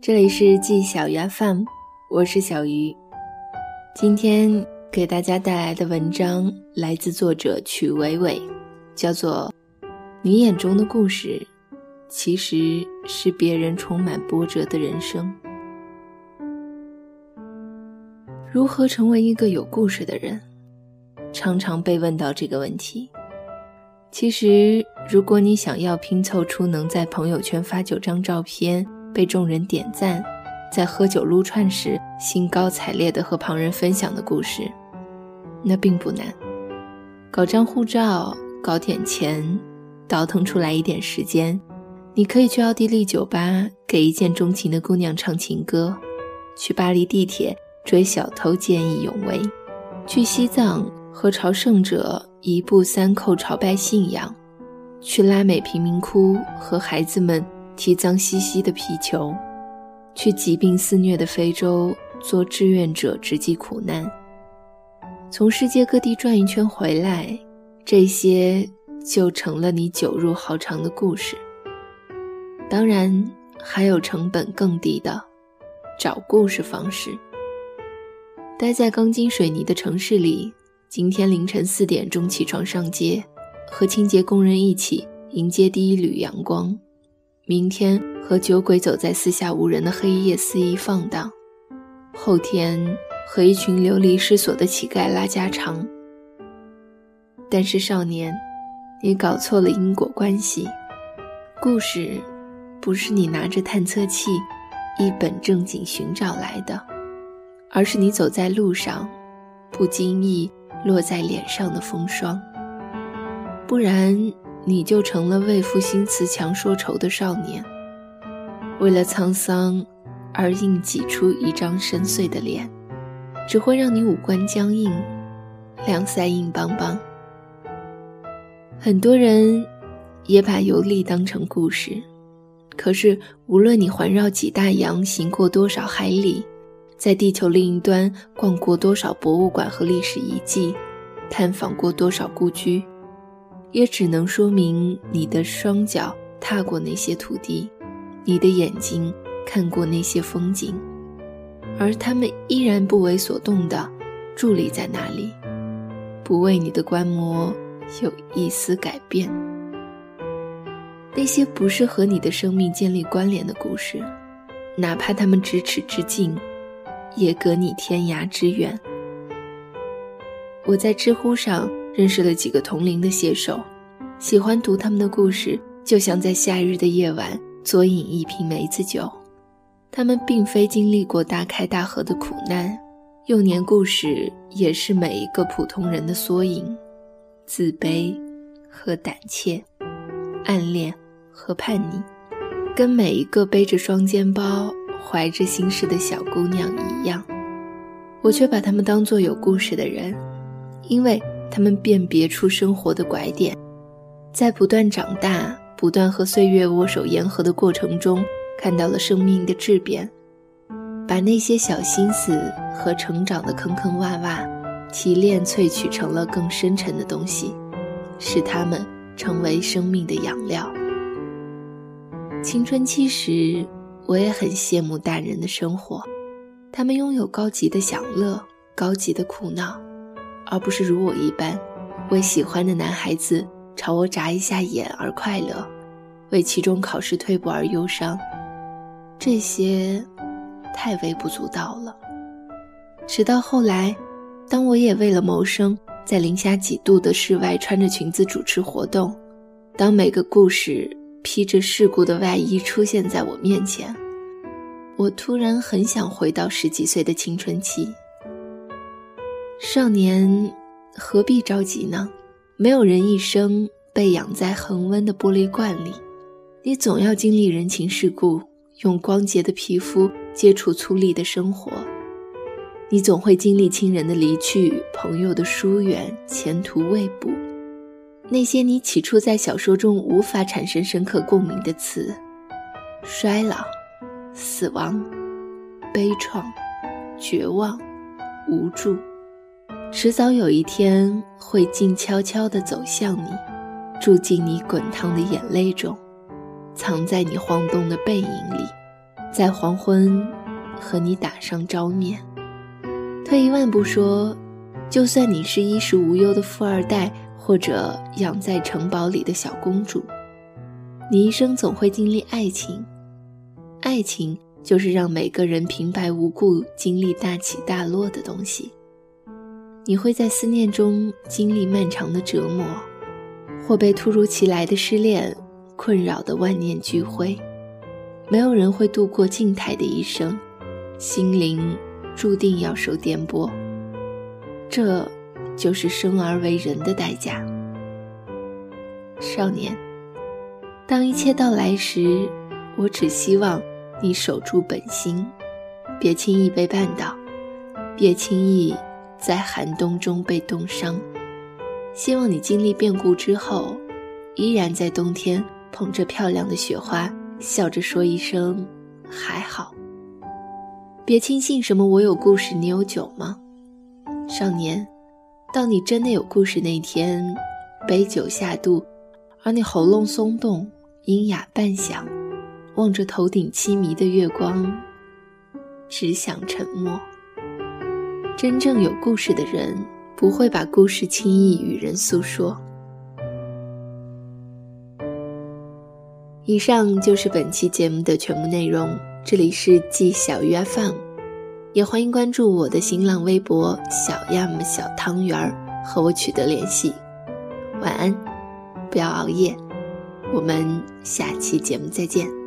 这里是季小鱼 FM，我是小鱼。今天给大家带来的文章来自作者曲伟伟，叫做《你眼中的故事，其实是别人充满波折的人生》。如何成为一个有故事的人？常常被问到这个问题。其实，如果你想要拼凑出能在朋友圈发九张照片，被众人点赞，在喝酒撸串时兴高采烈地和旁人分享的故事，那并不难。搞张护照，搞点钱，倒腾出来一点时间，你可以去奥地利酒吧给一见钟情的姑娘唱情歌，去巴黎地铁追小偷见义勇为，去西藏。和朝圣者一步三叩朝拜信仰，去拉美贫民窟和孩子们踢脏兮兮的皮球，去疾病肆虐的非洲做志愿者直击苦难，从世界各地转一圈回来，这些就成了你酒入豪肠的故事。当然，还有成本更低的找故事方式，待在钢筋水泥的城市里。今天凌晨四点钟起床上街，和清洁工人一起迎接第一缕阳光；明天和酒鬼走在四下无人的黑夜肆意放荡；后天和一群流离失所的乞丐拉家常。但是少年，你搞错了因果关系。故事，不是你拿着探测器一本正经寻找来的，而是你走在路上，不经意。落在脸上的风霜，不然你就成了为赋新词强说愁的少年。为了沧桑而硬挤出一张深邃的脸，只会让你五官僵硬，两腮硬邦邦。很多人也把游历当成故事，可是无论你环绕几大洋，行过多少海里。在地球另一端逛过多少博物馆和历史遗迹，探访过多少故居，也只能说明你的双脚踏过那些土地，你的眼睛看过那些风景，而他们依然不为所动的伫立在那里，不为你的观摩有一丝改变。那些不是和你的生命建立关联的故事，哪怕他们咫尺之近。也隔你天涯之远。我在知乎上认识了几个同龄的写手，喜欢读他们的故事，就像在夏日的夜晚佐饮一瓶梅子酒。他们并非经历过大开大合的苦难，幼年故事也是每一个普通人的缩影，自卑和胆怯，暗恋和叛逆，跟每一个背着双肩包。怀着心事的小姑娘一样，我却把他们当作有故事的人，因为他们辨别出生活的拐点，在不断长大、不断和岁月握手言和的过程中，看到了生命的质变，把那些小心思和成长的坑坑洼洼提炼萃取成了更深沉的东西，使他们成为生命的养料。青春期时。我也很羡慕大人的生活，他们拥有高级的享乐、高级的苦恼，而不是如我一般，为喜欢的男孩子朝我眨一下眼而快乐，为期中考试退步而忧伤。这些太微不足道了。直到后来，当我也为了谋生，在零下几度的室外穿着裙子主持活动，当每个故事。披着世故的外衣出现在我面前，我突然很想回到十几岁的青春期。少年何必着急呢？没有人一生被养在恒温的玻璃罐里，你总要经历人情世故，用光洁的皮肤接触粗粝的生活。你总会经历亲人的离去、朋友的疏远、前途未卜。那些你起初在小说中无法产生深刻共鸣的词，衰老、死亡、悲怆、绝望、无助，迟早有一天会静悄悄地走向你，住进你滚烫的眼泪中，藏在你晃动的背影里。在黄昏和你打上照面。退一万步说，就算你是衣食无忧的富二代，或者养在城堡里的小公主，你一生总会经历爱情。爱情就是让每个人平白无故经历大起大落的东西。你会在思念中经历漫长的折磨，或被突如其来的失恋困扰的万念俱灰。没有人会度过静态的一生，心灵注定要受颠簸。这，就是生而为人的代价。少年，当一切到来时，我只希望你守住本心，别轻易被绊倒，别轻易。在寒冬中被冻伤，希望你经历变故之后，依然在冬天捧着漂亮的雪花，笑着说一声还好。别轻信什么我有故事，你有酒吗？少年，当你真的有故事那天，杯酒下肚，而你喉咙松动，音哑半响，望着头顶凄迷的月光，只想沉默。真正有故事的人，不会把故事轻易与人诉说。以上就是本期节目的全部内容。这里是季小鱼 FM，也欢迎关注我的新浪微博“小亚么小汤圆儿”，和我取得联系。晚安，不要熬夜。我们下期节目再见。